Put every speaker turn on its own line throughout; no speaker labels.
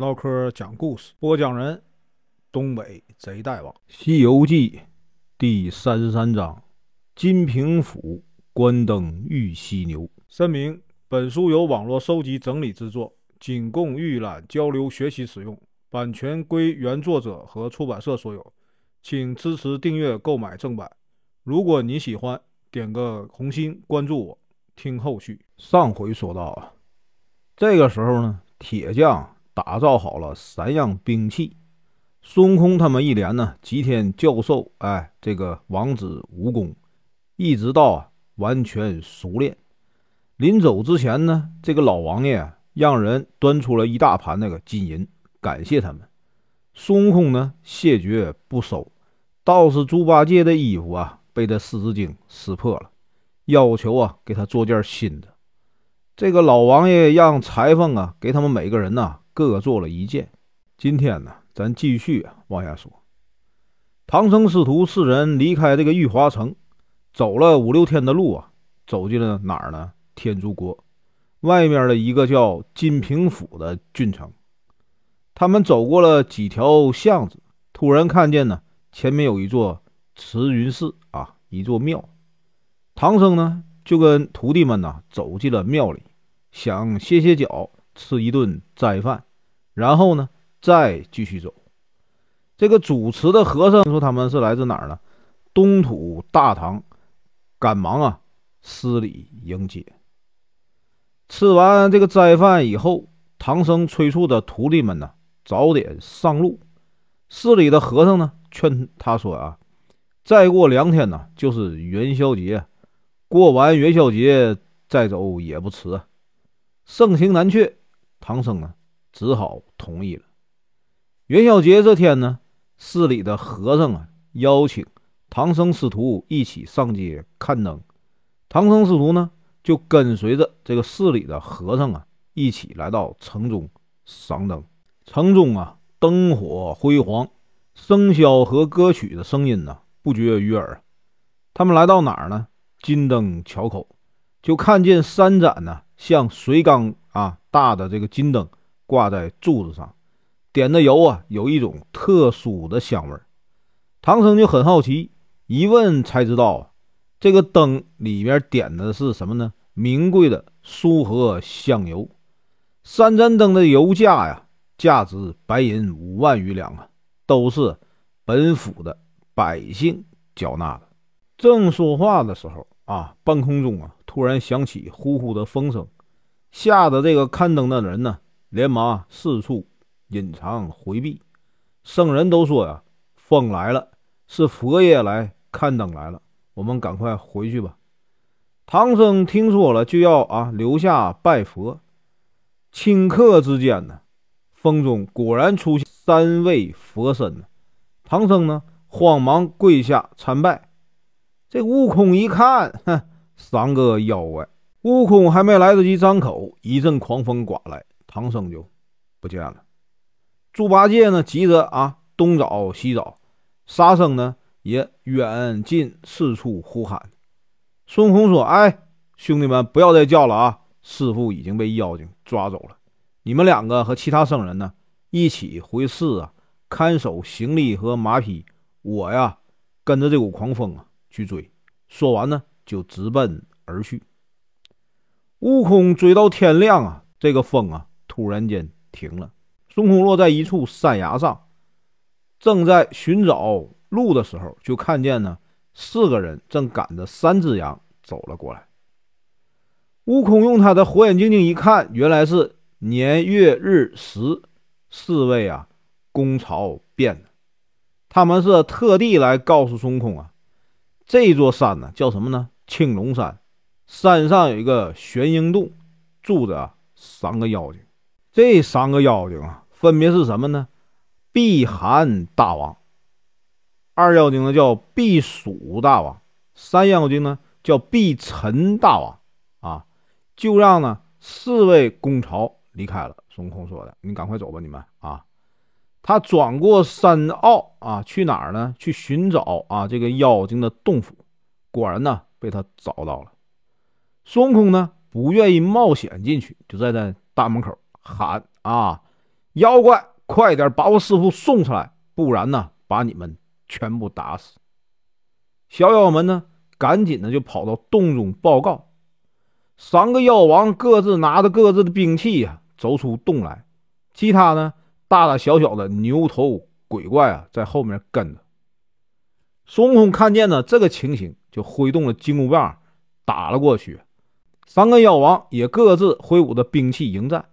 唠嗑讲故事，播讲人：东北贼大王，《西游记》第三十三章：金平府关灯遇犀牛。声明：本书由网络收集整理制作，仅供预览、交流、学习使用，版权归原作者和出版社所有，请支持订阅、购买正版。如果你喜欢，点个红心，关注我，听后续。上回说到啊，这个时候呢，铁匠。打造好了三样兵器，孙悟空他们一连呢几天教授，哎，这个王子武功，一直到啊完全熟练。临走之前呢，这个老王爷让人端出了一大盘那个金银，感谢他们。孙悟空呢谢绝不收，倒是猪八戒的衣服啊被这狮子精撕破了，要求啊给他做件新的。这个老王爷让裁缝啊给他们每个人呢。各做了一件。今天呢，咱继续啊往下说。唐僧师徒四人离开这个玉华城，走了五六天的路啊，走进了哪儿呢？天竺国外面的一个叫金平府的郡城。他们走过了几条巷子，突然看见呢，前面有一座慈云寺啊，一座庙。唐僧呢，就跟徒弟们呢走进了庙里，想歇歇脚。吃一顿斋饭，然后呢，再继续走。这个主持的和尚说他们是来自哪儿呢？东土大唐，赶忙啊施礼迎接。吃完这个斋饭以后，唐僧催促的徒弟们呢早点上路。寺里的和尚呢劝他说啊，再过两天呢就是元宵节，过完元宵节再走也不迟。盛情难却。唐僧呢，只好同意了。元宵节这天呢，寺里的和尚啊，邀请唐僧师徒一起上街看灯。唐僧师徒呢，就跟随着这个寺里的和尚啊，一起来到城中赏灯。城中啊，灯火辉煌，笙箫和歌曲的声音呢，不绝于耳。他们来到哪儿呢？金灯桥口，就看见三盏呢，像水缸。啊，大的这个金灯挂在柱子上，点的油啊，有一种特殊的香味儿。唐僧就很好奇，一问才知道，这个灯里面点的是什么呢？名贵的苏合香油。三盏灯的油价呀，价值白银五万余两啊，都是本府的百姓缴纳的。正说话的时候啊，半空中啊，突然响起呼呼的风声。吓得这个看灯的人呢，连忙四处隐藏回避。圣人都说呀：“风来了，是佛爷来看灯来了。”我们赶快回去吧。唐僧听说了，就要啊留下拜佛。顷刻之间呢，风中果然出现三位佛身呢。唐僧呢，慌忙跪下参拜。这悟空一看，哼，三个妖怪。悟空还没来得及张口，一阵狂风刮来，唐僧就不见了。猪八戒呢，急着啊东找西找，沙僧呢也远近四处呼喊。孙悟空说：“哎，兄弟们，不要再叫了啊！师傅已经被妖精抓走了。你们两个和其他僧人呢，一起回寺啊，看守行李和马匹。我呀，跟着这股狂风啊去追。”说完呢，就直奔而去。悟空追到天亮啊，这个风啊突然间停了。孙悟空落在一处山崖上，正在寻找路的时候，就看见呢四个人正赶着三只羊走了过来。悟空用他的火眼金睛一看，原来是年月日时四位啊公曹变的。他们是特地来告诉孙悟空啊，这座山呢叫什么呢？青龙山。山上有一个玄鹰洞，住着三个妖精。这三个妖精啊，分别是什么呢？避寒大王，二妖精呢叫避暑大王，三妖精呢叫避尘大王。啊，就让呢四位公曹离开了。孙悟空说的：“你赶快走吧，你们啊！”他转过山坳啊，去哪儿呢？去寻找啊这个妖精的洞府。果然呢，被他找到了。孙悟空呢，不愿意冒险进去，就在那大门口喊：“啊，妖怪，快点把我师傅送出来，不然呢，把你们全部打死！”小妖们呢，赶紧的就跑到洞中报告。三个妖王各自拿着各自的兵器呀，走出洞来。其他呢，大大小小的牛头鬼怪啊，在后面跟着。孙悟空看见呢这个情形，就挥动了金箍棒，打了过去。三个妖王也各自挥舞着兵器迎战，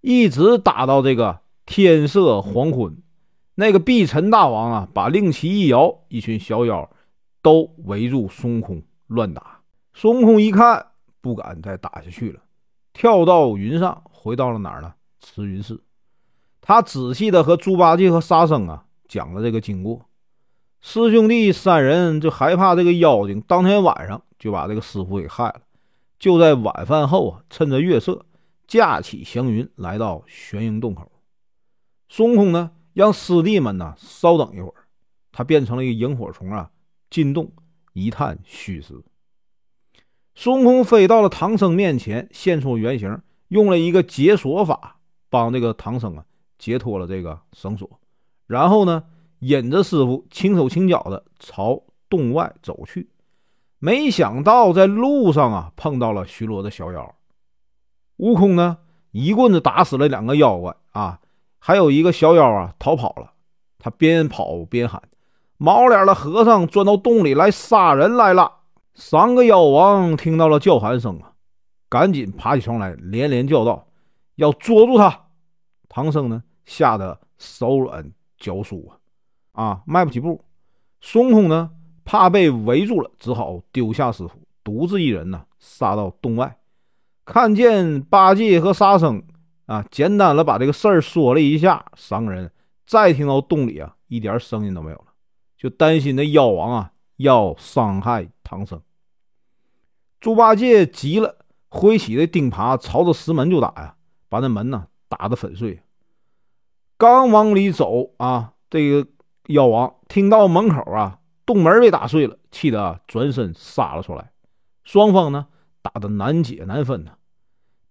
一直打到这个天色黄昏。那个碧尘大王啊，把令旗一摇，一群小妖都围住孙悟空乱打。孙悟空一看。不敢再打下去了，跳到云上，回到了哪儿呢？慈云寺。他仔细的和猪八戒和沙僧啊讲了这个经过。师兄弟三人就害怕这个妖精，当天晚上就把这个师傅给害了。就在晚饭后啊，趁着月色，架起祥云来到玄鹰洞口。孙悟空呢，让师弟们呢稍等一会儿，他变成了一个萤火虫啊，进洞一探虚实。孙悟空飞到了唐僧面前，现出原形，用了一个解锁法，帮这个唐僧啊解脱了这个绳索。然后呢，引着师傅轻手轻脚的朝洞外走去。没想到在路上啊碰到了巡逻的小妖。悟空呢一棍子打死了两个妖怪啊，还有一个小妖啊逃跑了。他边跑边喊：“毛脸的和尚钻到洞里来杀人来了！”三个妖王听到了叫喊声啊，赶紧爬起床来，连连叫道：“要捉住他！”唐僧呢，吓得手软脚酥啊，啊，迈不起步。孙悟空呢，怕被围住了，只好丢下师傅，独自一人呢，杀到洞外。看见八戒和沙僧啊，简单的把这个事儿说了一下。三个人再听到洞里啊，一点声音都没有了，就担心那妖王啊要伤害唐僧。猪八戒急了，挥起的钉耙朝着石门就打呀，把那门呢打得粉碎。刚往里走啊，这个妖王听到门口啊洞门被打碎了，气得转身杀了出来。双方呢打得难解难分呢。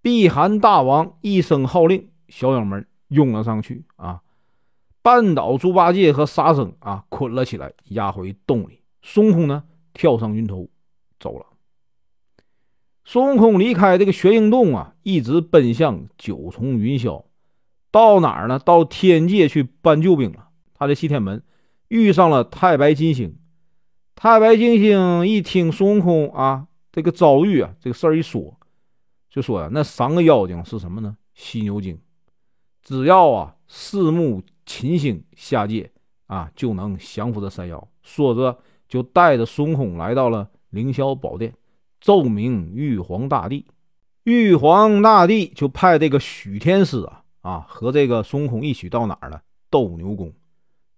碧寒大王一声号令，小妖们拥了上去啊，绊倒猪八戒和沙僧啊，捆了起来，押回洞里。孙悟空呢跳上云头走了。孙悟空离开这个玄鹰洞啊，一直奔向九重云霄，到哪儿呢？到天界去搬救兵了。他在西天门遇上了太白金星。太白金星一听孙悟空啊这个遭遇啊，这个事儿一说，就说呀，那三个妖精是什么呢？犀牛精，只要啊四目秦星下界啊，就能降服这三妖。说着，就带着孙悟空来到了凌霄宝殿。奏明玉皇大帝，玉皇大帝就派这个许天师啊啊和这个孙悟空一起到哪儿呢？斗牛宫，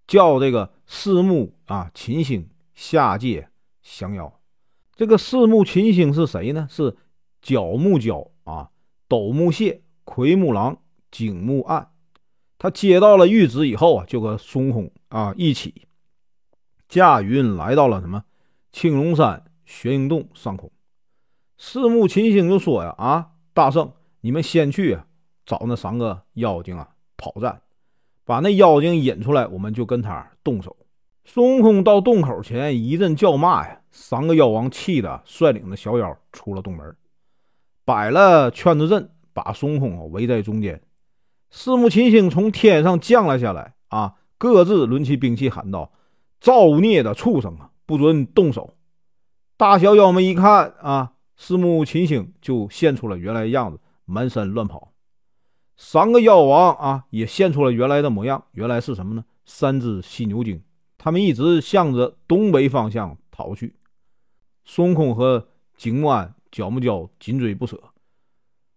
叫这个四目啊秦星下界降妖。这个四目秦星是谁呢？是角木蛟啊、斗木蟹、奎木狼、景木暗。他接到了谕旨以后啊，就和孙悟空啊一起驾云来到了什么青龙山玄鹰洞上空。四目秦星就说呀：“啊，大圣，你们先去找那三个妖精啊，讨战，把那妖精引出来，我们就跟他动手。”孙悟空到洞口前一阵叫骂呀，三个妖王气的率领着小妖出了洞门，摆了圈子阵，把孙悟空围在中间。四目秦星从天上降了下来啊，各自抡起兵器喊道：“造孽的畜生啊，不准动手！”大小妖们一看啊。四目秦星就现出了原来的样子，满山乱跑。三个妖王啊，也现出了原来的模样。原来是什么呢？三只犀牛精。他们一直向着东北方向逃去。孙悟空和景木安、角木蛟紧追不舍。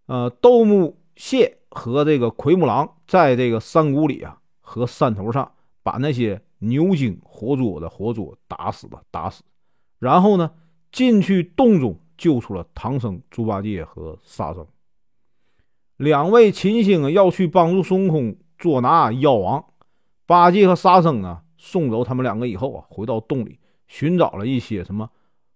呃，斗木蟹和这个奎木狼在这个山谷里啊和山头上，把那些牛精活捉的活捉，打死的打死。然后呢，进去洞中。救出了唐僧、猪八戒和沙僧。两位秦星啊要去帮助孙悟空捉拿妖王。八戒和沙僧呢，送走他们两个以后啊，回到洞里寻找了一些什么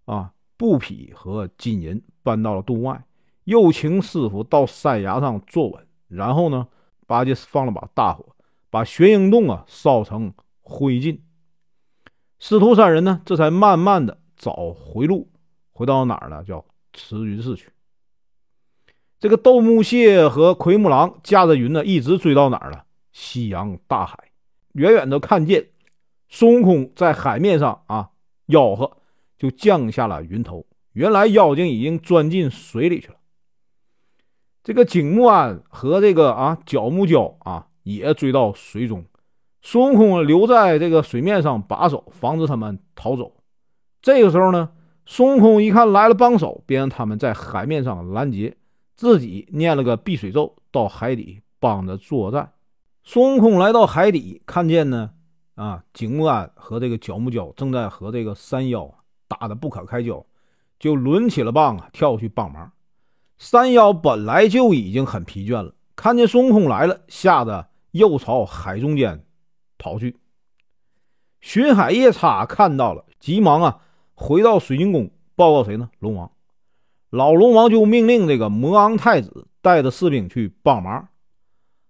啊布匹和金银，搬到了洞外。又请师傅到山崖上坐稳，然后呢，八戒放了把大火，把玄阴洞啊烧成灰烬。师徒三人呢，这才慢慢的找回路，回到哪儿呢？叫慈云寺去。这个斗木蟹和奎木狼驾着云呢，一直追到哪儿了？夕阳大海。远远的看见孙悟空在海面上啊吆喝，就降下了云头。原来妖精已经钻进水里去了。这个景木安和这个啊角木蛟啊也追到水中。孙悟空留在这个水面上把守，防止他们逃走。这个时候呢，孙悟空一看来了帮手，便让他们在海面上拦截。自己念了个避水咒，到海底帮着作战。孙悟空来到海底，看见呢，啊，景木安和这个角木蛟正在和这个山妖打得不可开交，就抡起了棒啊，跳过去帮忙。山妖本来就已经很疲倦了，看见孙悟空来了，吓得又朝海中间跑去。巡海夜叉看到了，急忙啊，回到水晶宫报告谁呢？龙王。老龙王就命令这个魔昂太子带着士兵去帮忙。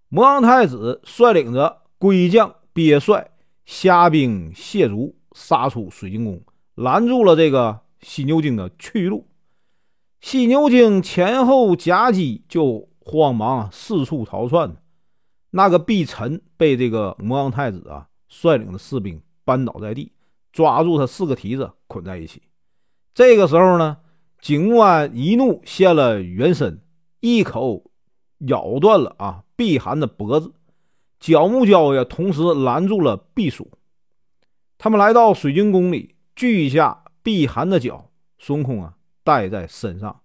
魔昂太子率领着龟将鳖帅虾兵蟹卒杀出水晶宫，拦住了这个犀牛精的去路。犀牛精前后夹击，就慌忙四处逃窜。那个碧尘被这个魔昂太子啊率领的士兵扳倒在地，抓住他四个蹄子捆在一起。这个时候呢？景木安一怒现了原身，一口咬断了啊碧寒的脖子。角木蛟也同时拦住了避暑。他们来到水晶宫里，锯一下避寒的脚，孙悟空啊带在身上，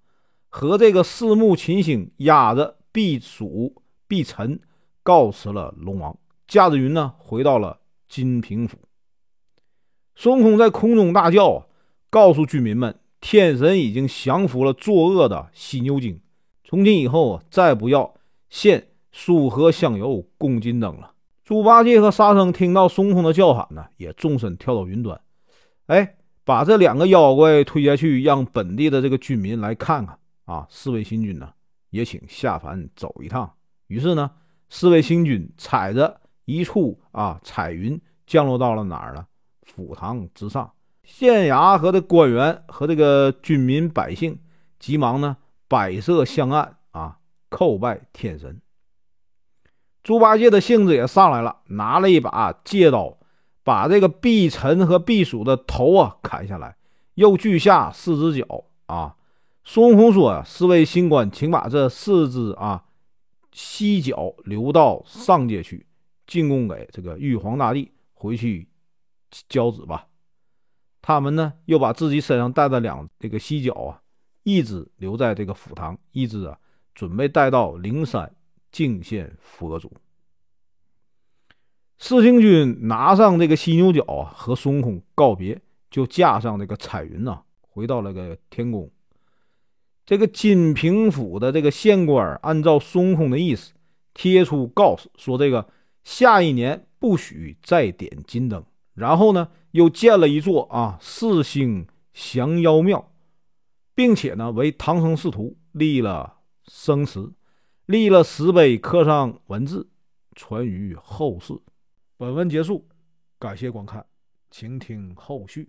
和这个四目群星压着避暑避尘，告辞了龙王，驾着云呢回到了金平府。孙悟空在空中大叫啊，告诉居民们。天神已经降服了作恶的犀牛精，从今以后，再不要献酥和香油供金灯了。猪八戒和沙僧听到孙悟空的叫喊呢，也纵身跳到云端，哎，把这两个妖怪推下去，让本地的这个居民来看看啊。四位星君呢，也请下凡走一趟。于是呢，四位星君踩着一处啊彩云，降落到了哪儿呢？府堂之上。县衙和这官员和这个军民百姓急忙呢摆设香案啊叩拜天神。猪八戒的性子也上来了，拿了一把戒刀，把这个避尘和避暑的头啊砍下来，又锯下四只脚啊。孙悟空说：“四位星官，请把这四只啊犀角留到上界去，进贡给这个玉皇大帝，回去交旨吧。”他们呢，又把自己身上带的两这个犀角啊，一只留在这个府堂，一只啊，准备带到灵山敬献佛祖。四星君拿上这个犀牛角啊，和孙悟空告别，就驾上这个彩云呐，回到了个天宫。这个金平府的这个县官按照孙悟空的意思，贴出告示，说这个下一年不许再点金灯。然后呢，又建了一座啊四星降妖庙，并且呢为唐僧师徒立了生祠，立了石碑，刻上文字，传于后世。本文结束，感谢观看，请听后续。